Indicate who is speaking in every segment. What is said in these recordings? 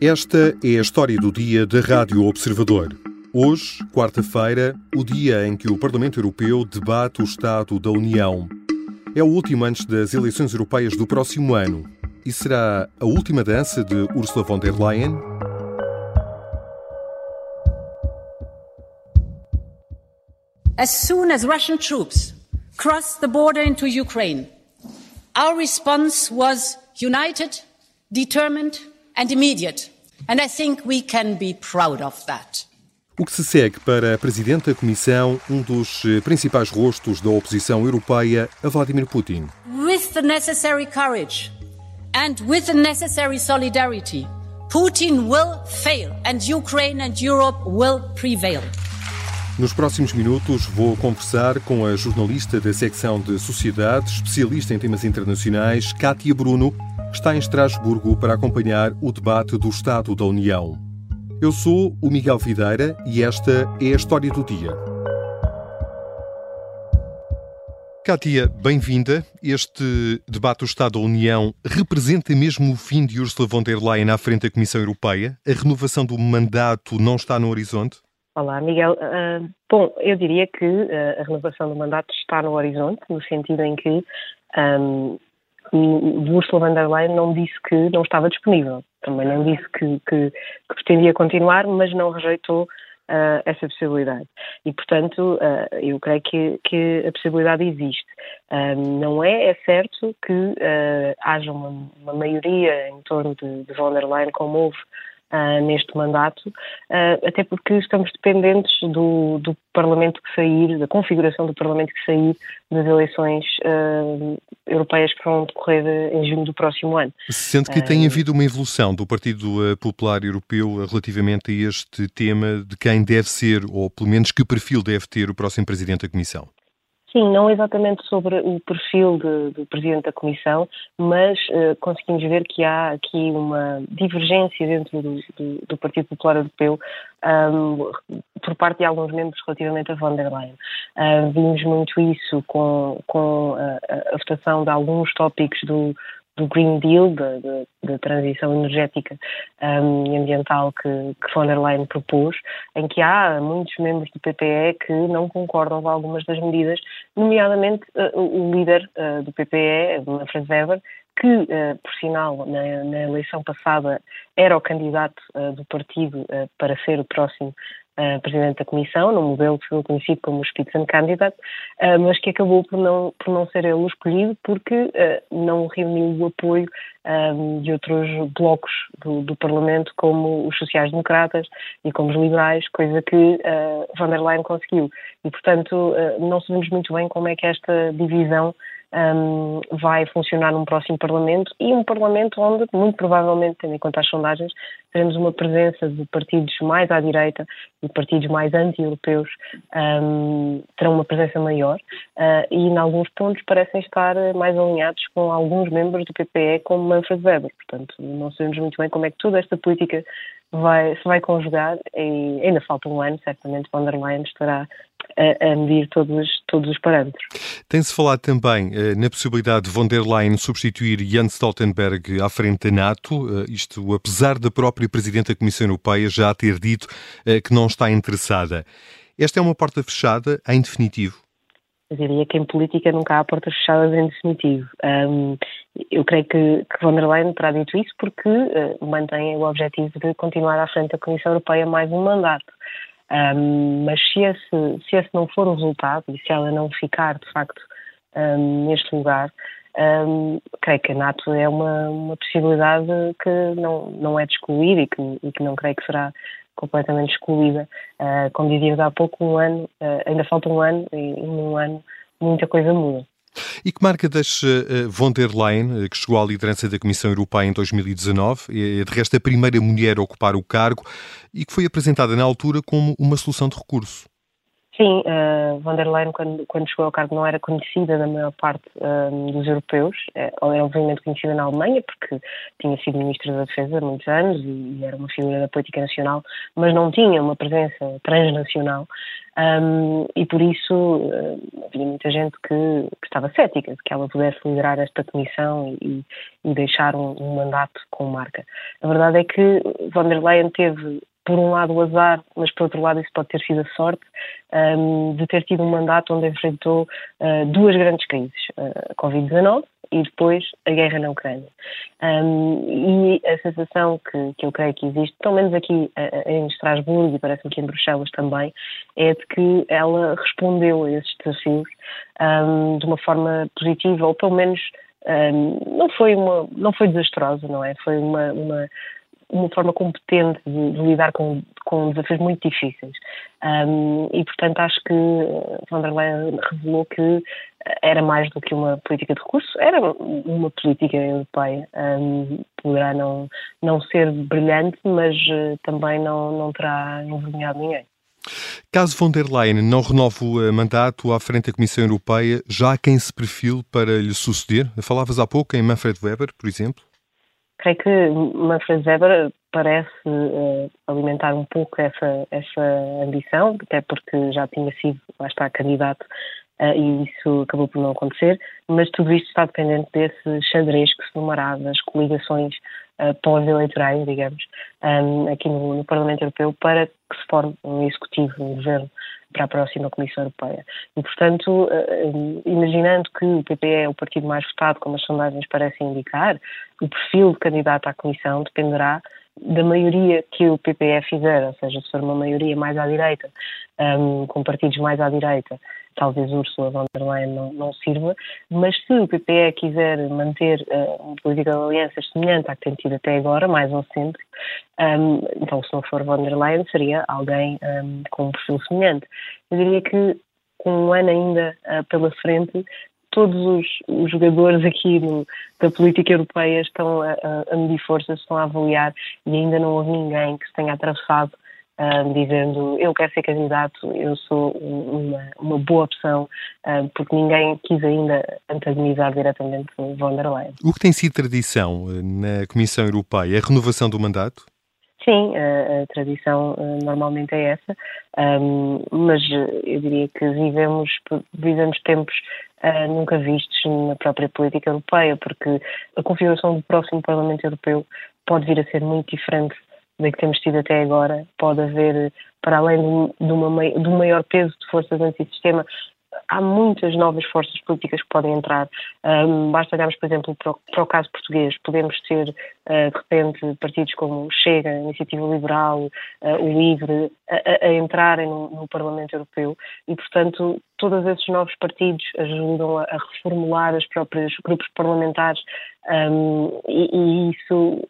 Speaker 1: Esta é a história do dia da Rádio Observador. Hoje, quarta-feira, o dia em que o Parlamento Europeu debate o Estado da União. É o último antes das eleições europeias do próximo ano. E será a última dança de Ursula von der Leyen?
Speaker 2: As soon as Russian troops crossed the border into Ukraine, our response was united, determined and immediate. And I think we can be proud of that.
Speaker 1: O que se segue para a Presidente da Comissão, um dos principais rostos da oposição europeia, a Vladimir Putin.
Speaker 2: With the necessary courage and with the necessary solidarity, Putin will fail and Ukraine and Europe will prevail.
Speaker 1: Nos próximos minutos vou conversar com a jornalista da secção de Sociedade, especialista em temas internacionais, Kátia Bruno, está em Estrasburgo para acompanhar o debate do Estado da União. Eu sou o Miguel Videira e esta é a história do dia. Kátia, bem-vinda. Este debate do Estado da União representa mesmo o fim de Ursula von der Leyen à frente da Comissão Europeia? A renovação do mandato não está no horizonte?
Speaker 3: Olá, Miguel. Uh, bom, eu diria que uh, a renovação do mandato está no horizonte, no sentido em que um, Ursula von der Leyen não disse que não estava disponível. Também não disse que, que, que pretendia continuar, mas não rejeitou uh, essa possibilidade. E, portanto, uh, eu creio que, que, a possibilidade existe. Uh, não é, é certo que haja uma, uma, maioria em torno de, de von der Leyen, como houve Uh, neste mandato, uh, até porque estamos dependentes do, do, Parlamento que sair, da configuração do Parlamento que sair das eleições uh, europeias que vão decorrer em junho do próximo ano.
Speaker 1: Sendo que tem havido uma evolução do Partido Popular Europeu relativamente a este tema de quem deve ser, ou pelo menos que perfil deve ter o próximo Presidente da Comissão.
Speaker 3: Sim, não exatamente sobre o perfil de, do Presidente da Comissão, mas uh, conseguimos ver que há aqui uma divergência dentro do, do, do Partido Popular Europeu um, por parte de alguns membros relativamente a von der Leyen. Uh, vimos muito isso com, com a, a votação de alguns tópicos do, do Green Deal, da, transição energética um, e ambiental que, que von der Leyen propôs, em que há muitos membros do PPE que não concordam com algumas das medidas, nomeadamente uh, o líder uh, do PPE, Manfred Weber, que, uh, por sinal, na, na, eleição passada era o candidato do partido para ser o próximo uh, presidente da Comissão, num modelo que foi conhecido como Spitzenkandidat, uh, mas que acabou por não, por não ser ele o escolhido porque uh, não reuniu o apoio de outros blocos do, do, Parlamento, como os sociais-democratas e como os liberais, coisa que uh, von der Leyen conseguiu. E, portanto, não sabemos muito bem como é que esta divisão um, vai funcionar num próximo Parlamento e um Parlamento onde, muito provavelmente, tendo em conta as sondagens, teremos uma presença de partidos mais à direita e partidos mais anti-europeus um, terão uma presença maior uh, e, em alguns pontos, parecem estar mais alinhados com alguns membros do PPE, como Manfred Weber. Portanto, não sabemos muito bem como é que toda esta política vai, se vai conjugar e ainda falta um ano, certamente, von der Leyen estará a, a medir todos, todos os parâmetros.
Speaker 1: Tem-se falado também eh, na possibilidade de von der Leyen substituir Jens Stoltenberg à frente da NATO, eh, isto apesar da própria Presidente da Comissão Europeia já ter dito eh, que não está interessada. Esta é uma porta fechada, em definitivo?
Speaker 3: Eu diria que em política nunca há portas fechadas em definitivo. Um, eu creio que, que von der Leyen terá dito isso porque uh, mantém o objetivo de continuar à frente da Comissão Europeia mais um mandato. Um, mas se esse, se esse não for o resultado e se ela não ficar, de facto, um, neste lugar, creio que a NATO é uma, uma possibilidade que não, não é de excluir e que, e que não creio que será completamente excluída. Uh, como dizíamos há pouco, um ano, uh, ainda falta um ano e, num ano muita coisa muda.
Speaker 1: E que marca deixa uh, von der Leyen, que chegou à liderança da Comissão Europeia em 2019, é de resto a primeira mulher a ocupar o cargo e que foi apresentada na altura como uma solução de recurso?
Speaker 3: Sim, uh, von der Leyen, quando, quando chegou ao cargo, não era conhecida da maior parte uh, dos europeus. Uh, era obviamente conhecida na Alemanha, porque tinha sido Ministra da Defesa há muitos anos e, e era uma figura da política nacional, mas não tinha uma presença transnacional. Um, e por isso uh, havia muita gente que, que, estava cética de que ela pudesse liderar esta comissão e, e deixar um, um mandato com marca. A verdade é que von der Leyen teve por um lado o azar, mas por outro lado isso pode ter sido a sorte, um, de ter tido um mandato onde enfrentou uh, duas grandes crises, uh, a Covid-19 e depois a guerra na Ucrânia. Um, e a sensação que, que, eu creio que existe, pelo menos aqui uh, em Estrasburgo e parece-me que em Bruxelas também, é de que ela respondeu a esses desafios um, de uma forma positiva, ou pelo menos um, não foi uma não foi desastrosa não é foi uma, uma uma forma competente de, de lidar com, com desafios muito difíceis. Um, e, portanto, acho que von der Leyen revelou que era mais do que uma política de recurso, era uma política europeia. Um, poderá não, não ser brilhante, mas uh, também não, não terá envergonhado ninguém.
Speaker 1: Caso von der Leyen não renove o mandato à frente da Comissão Europeia, já há quem se perfile para lhe suceder? Falavas há pouco em Manfred Weber, por exemplo?
Speaker 3: Creio que Manfred Weber parece uh, alimentar um pouco essa, essa ambição, até porque já tinha sido, lá está, candidato uh, e isso acabou por não acontecer, mas tudo isto está dependente desse xadrez que se numerá das coligações uh, pós-eleitorais, digamos, um, aqui no, no, Parlamento Europeu para que se forme um executivo, um governo para a próxima Comissão Europeia. E, portanto, uh, imaginando que o PPE é o partido mais votado, como as sondagens parecem indicar, o perfil de candidato à Comissão dependerá da maioria que o PPE fizer, ou seja, se for uma maioria mais à direita, um, com partidos mais à direita, talvez Ursula von der Leyen não, não sirva, mas se o PPE quiser manter uh, uma política de alianças semelhante à que tem tido até agora, mais um centro, um, então se não for von der Leyen seria alguém um, com um perfil semelhante. Eu diria que com um ano ainda uh, pela frente, todos os, os jogadores aqui no, da política europeia estão a, a, medir forças, estão a avaliar e ainda não houve ninguém que se tenha atravessado uh, dizendo eu quero ser candidato, eu sou uma, uma boa opção, uh, porque ninguém quis ainda antagonizar diretamente von der Leyen.
Speaker 1: O que tem sido tradição eh, na Comissão Europeia é a renovação do mandato?
Speaker 3: Sim, a, a tradição uh, normalmente é essa, um, mas eu diria que vivemos, vivemos tempos uh, nunca vistos na própria política europeia, porque a configuração do próximo Parlamento Europeu pode vir a ser muito diferente da que temos tido até agora. Pode haver, para além de, uma, de um maior peso de forças antissistema, há muitas novas forças políticas que podem entrar. Um, basta olharmos, por exemplo, para o, para o caso português. Podemos ter, uh, de repente, partidos como Chega, Iniciativa Liberal, uh, o Livre, a, a entrarem no, no, Parlamento Europeu e, portanto, todos esses novos partidos ajudam a, a reformular os próprios grupos parlamentares um, e, e isso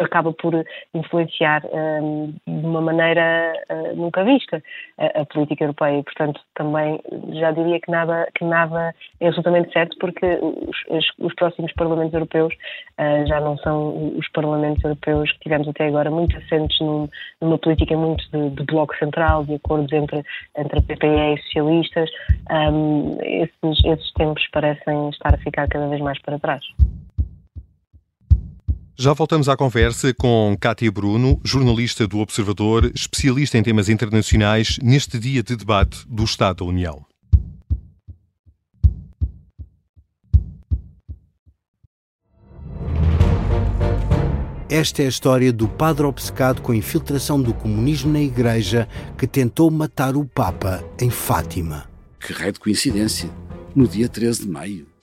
Speaker 3: acaba por influenciar um, de uma maneira uh, nunca vista a, política europeia e, portanto, também já diria que nada, que nada é absolutamente certo porque os, os, os próximos parlamentos europeus uh, já não são os parlamentos europeus que tivemos até agora, muito assentes num, numa política muito de, de, bloco central, de acordos entre, entre PPE e socialistas. Um, esses, esses tempos parecem estar a ficar cada vez mais para trás.
Speaker 1: Já voltamos à conversa com Cátia Bruno, jornalista do Observador, especialista em temas internacionais, neste dia de debate do Estado da União.
Speaker 4: Esta é a história do padre obcecado com a infiltração do comunismo na Igreja que tentou matar o Papa em Fátima.
Speaker 5: Que raio de coincidência! No dia 13 de maio.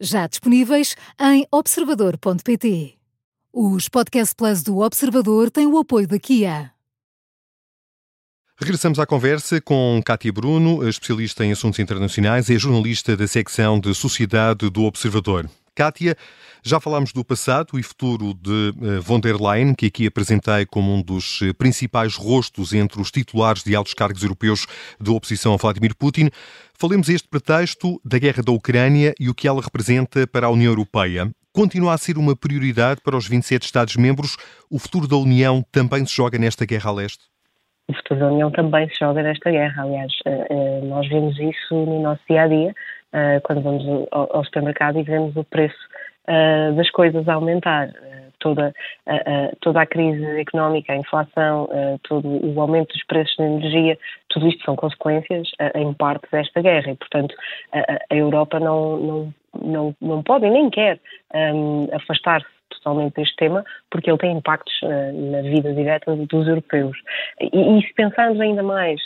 Speaker 6: já disponíveis em observador.pt. Os Podcast Plus do Observador têm o apoio da Kia.
Speaker 1: Regressamos à conversa com Cátia Bruno, especialista em assuntos internacionais e jornalista da secção de Sociedade do Observador. Cátia, já falámos do passado e futuro de eh, von der Leyen, que aqui apresentei como um dos eh, principais rostos entre os titulares de altos cargos europeus da oposição a Vladimir Putin. Falemos este pretexto da guerra da Ucrânia e o que ela representa para a União Europeia. Continua a ser uma prioridade para os 27 Estados-membros? O futuro da União também se joga nesta guerra a leste?
Speaker 3: o futuro da União também se joga nesta guerra. Aliás, eh, nós vemos isso no nosso dia a dia, quando vamos ao supermercado e vemos o preço das coisas a aumentar. Toda, toda a crise económica, a inflação, todo o aumento dos preços da energia, tudo isto são consequências, em parte, desta guerra. E, portanto, a Europa não, não, não, não pode e nem quer afastar-se totalmente deste tema, porque ele tem impactos na vida direta dos europeus. E, e se pensarmos ainda mais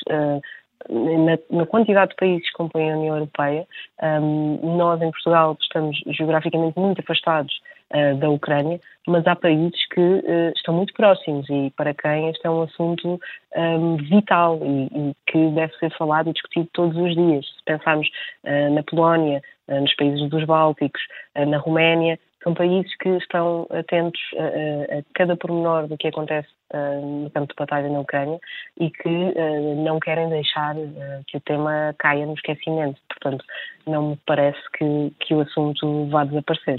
Speaker 3: na, na, quantidade de países que compõem a União Europeia, um, nós em Portugal estamos geograficamente muito afastados uh, da Ucrânia, mas há países que uh, estão muito próximos e para quem este é um assunto um, vital e, e, que deve ser falado e discutido todos os dias. Se pensarmos uh, na Polónia, nos países dos Bálticos, na Roménia, são países que estão atentos a, a, cada pormenor do que acontece uh, no campo de batalha na Ucrânia e que uh, não querem deixar uh, que o tema caia no esquecimento. Portanto, não me parece que, que o assunto vá desaparecer.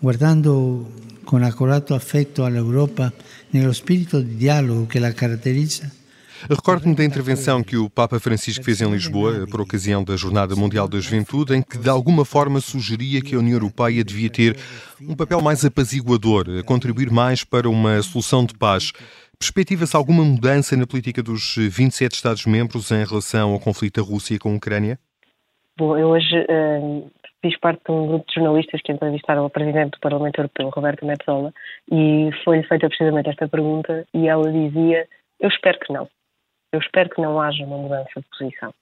Speaker 7: Guardando con accorato affetto all'Europa nello spirito di dialogo che la caratterizza,
Speaker 1: Recordo-me da intervenção que o Papa Francisco fez em Lisboa por ocasião da Jornada Mundial da Juventude, em que de alguma forma sugeria que a União Europeia devia ter um papel mais apaziguador, contribuir mais para uma solução de paz. Perspectiva-se alguma mudança na política dos 27 Estados-membros em relação ao conflito da Rússia com a Ucrânia?
Speaker 3: Bom, eu hoje uh, fiz parte de um grupo de jornalistas que entrevistaram a Presidente do Parlamento Europeu, Roberta Metsola, e foi-lhe feita precisamente esta pergunta e ela dizia: Eu espero que não eu espero que não haja uma mudança de posição.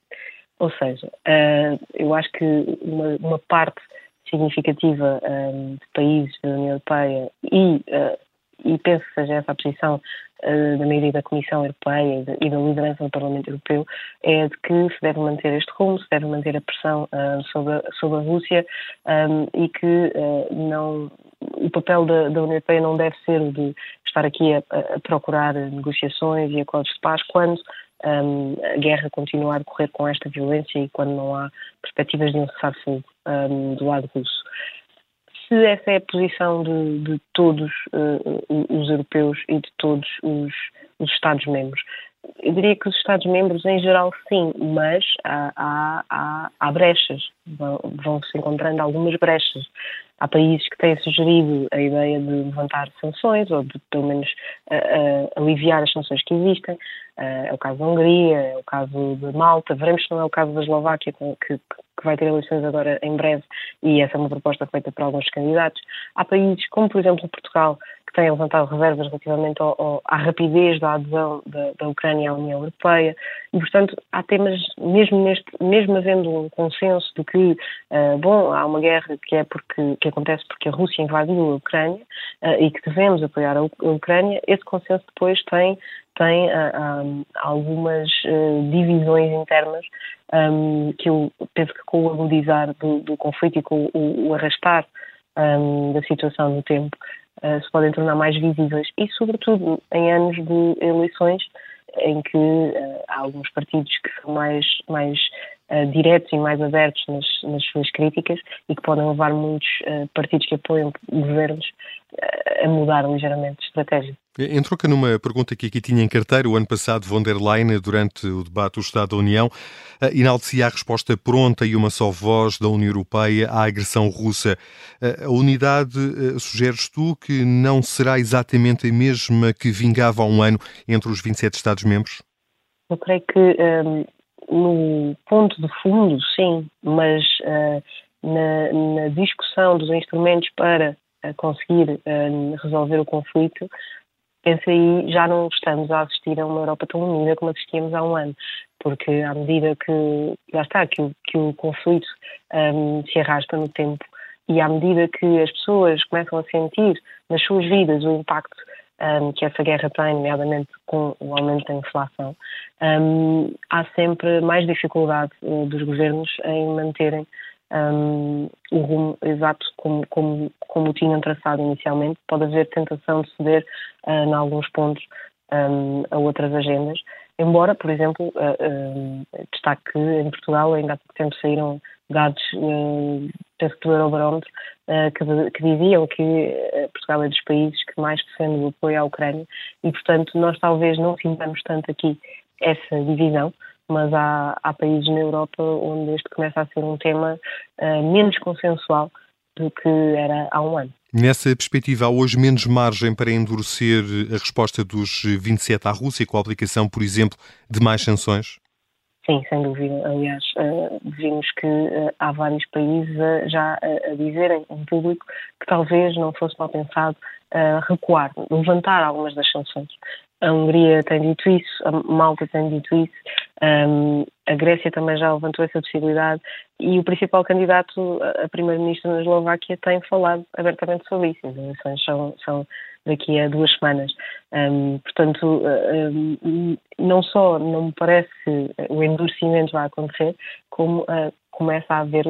Speaker 3: Ou seja, uh, eu acho que uma, parte significativa um, de países da União Europeia e, uh, e penso que seja essa a posição da maioria da Comissão Europeia e, da liderança do Parlamento Europeu é de que se deve manter este rumo, se deve manter a pressão uh, sobre, a, sobre a Rússia um, e que não o papel da, da, União Europeia não deve ser o de estar aqui a, a procurar negociações e acordos de paz quando um, a guerra continua a decorrer com esta violência e quando não há perspectivas de um cessar-fogo um, do lado russo. Se essa é a posição de, de todos uh, os europeus e de todos os, os Estados-membros, eu diria que os Estados-membros em geral sim, mas há, há, há, brechas, vão-se encontrando algumas brechas. Há países que têm sugerido a ideia de levantar sanções ou de, pelo menos, uh, uh, aliviar as sanções que existem. Uh, é o caso da Hungria, é o caso de Malta. Veremos se não é o caso da Eslováquia, que, que, que vai ter eleições agora em breve, e essa é uma proposta feita por alguns candidatos. Há países, como por exemplo Portugal, têm levantado reservas relativamente ao, ao, à rapidez da adesão da, da, Ucrânia à União Europeia e, portanto, há temas, mesmo, neste, mesmo havendo um consenso de que, uh, bom, há uma guerra que é porque que acontece porque a Rússia invadiu a Ucrânia uh, e que devemos apoiar a, a, Ucrânia, esse consenso depois tem, tem uh, algumas divisões internas um, que eu penso que com o agudizar do, do conflito e com o, o arrastar um, da situação no tempo uh, se podem tornar mais visíveis. E, sobretudo, em anos de eleições em que uh, há alguns partidos que são mais, mais uh, diretos e mais abertos nas, nas, suas críticas e que podem levar muitos partidos que apoiam governos a mudar ligeiramente de estratégia.
Speaker 1: Em troca numa pergunta que aqui tinha em carteira, o ano passado, von der Leyen, durante o debate do Estado da União, eh, enaltecia a resposta pronta e uma só voz da União Europeia à agressão russa. Eh, a unidade, eh, sugeres tu, que não será exatamente a mesma que vingava há um ano entre os 27 Estados-membros?
Speaker 3: Eu creio que um, ehm, no ponto de fundo, sim, mas uh, na, na discussão dos instrumentos para conseguir uh, resolver o conflito, penso aí já não estamos a assistir a uma Europa tão unida como assistíamos há um ano, porque à medida que, lá está, que o, que o conflito um, se arrasta no tempo e à medida que as pessoas começam a sentir nas suas vidas o impacto um, que essa guerra tem, nomeadamente com o aumento da inflação, um, há sempre mais dificuldade uh, dos governos em manterem um, o rumo exato como, como, como o tinham traçado inicialmente. Pode haver tentação de ceder uh, em alguns pontos um, a outras agendas, embora, por exemplo, uh, uh, destaque que em Portugal ainda há pouco tempo saíram dados, uh, do Eurobarómetro, uh, que, que, diziam que Portugal é dos países que mais defende o apoio à Ucrânia e, portanto, nós talvez não sintamos tanto aqui essa divisão, mas há, há países na Europa onde este começa a ser um tema menos consensual do que era há um ano.
Speaker 1: Nessa perspectiva, há hoje menos margem para endurecer a resposta dos 27 à Rússia com a aplicação, por exemplo, de mais sanções?
Speaker 3: Sim, sem dúvida. Aliás, uh, vimos que uh, há vários países uh, já a dizerem em público que talvez não fosse mal pensado recuar, levantar algumas das sanções. A Hungria tem dito isso, a Malta tem dito isso, um, a Grécia também já levantou essa possibilidade e o principal candidato a primeiro-ministro na Eslováquia tem falado abertamente sobre isso. As eleições são, são daqui a duas semanas. Um, portanto, um, não só não me parece que o endurecimento vai acontecer, como uh, começa a haver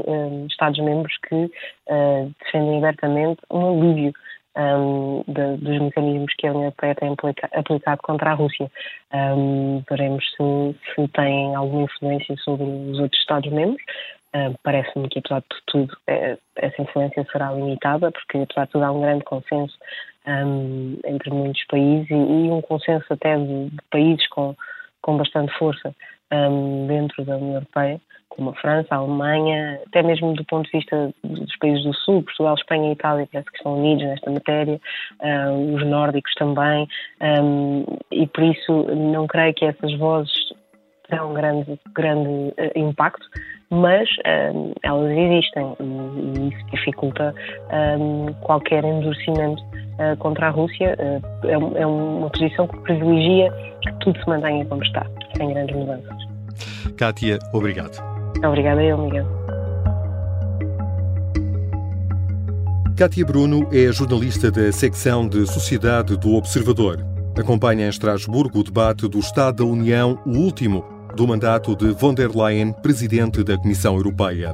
Speaker 3: Estados-membros que uh, defendem abertamente um alívio um, de, dos mecanismos que a União Europeia tem aplicado contra a Rússia. Um, veremos se, se tem alguma influência sobre os outros Estados-membros. Uh, Parece-me que, apesar de tudo, é, essa influência será limitada, porque, apesar de tudo, há um grande consenso um, entre muitos países e, e, um consenso até de, de países com, com bastante força dentro da União Europeia como a França, a Alemanha, até mesmo do ponto de vista dos países do Sul, Portugal, Espanha e Itália, parece que estão unidos nesta matéria, uh, os nórdicos também, um, e por isso não creio que essas vozes terão um grande, grande uh, impacto, mas um, elas existem e, e, isso dificulta um, qualquer endurecimento uh, contra a Rússia. É, é, uma posição que privilegia que tudo se mantenha como está, sem grandes mudanças.
Speaker 1: Kátia, obrigado.
Speaker 3: Obrigada eu, Miguel.
Speaker 1: Kátia Bruno é jornalista da secção de Sociedade do Observador. Acompanha em Estrasburgo o debate do Estado da União, o último, do mandato de von der Leyen, presidente da Comissão Europeia.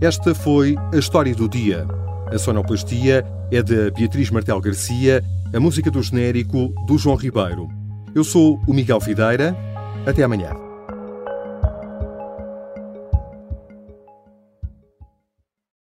Speaker 1: Esta foi a história do dia. A sonoplastia é da Beatriz Martel Garcia, a música do genérico do João Ribeiro. Eu sou o Miguel Videira. Até amanhã.